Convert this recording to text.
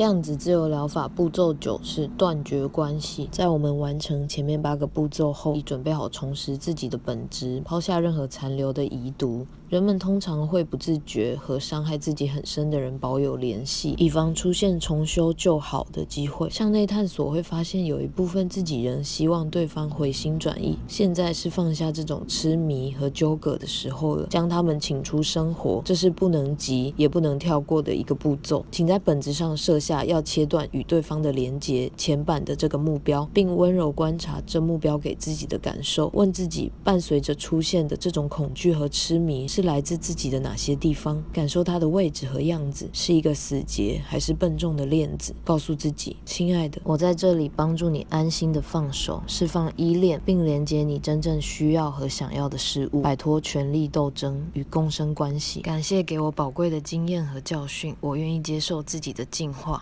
量子自由疗法步骤九是断绝关系。在我们完成前面八个步骤后，已准备好重拾自己的本质，抛下任何残留的遗毒。人们通常会不自觉和伤害自己很深的人保有联系，以防出现重修旧好的机会。向内探索会发现，有一部分自己人希望对方回心转意。现在是放下这种痴迷和纠葛的时候了，将他们请出生活，这是不能急也不能跳过的一个步骤。请在本质上设下要切断与对方的连接、前板的这个目标，并温柔观察这目标给自己的感受。问自己，伴随着出现的这种恐惧和痴迷。是来自自己的哪些地方？感受它的位置和样子，是一个死结还是笨重的链子？告诉自己，亲爱的，我在这里帮助你安心的放手，释放依恋，并连接你真正需要和想要的事物，摆脱权力斗争与共生关系。感谢给我宝贵的经验和教训，我愿意接受自己的进化。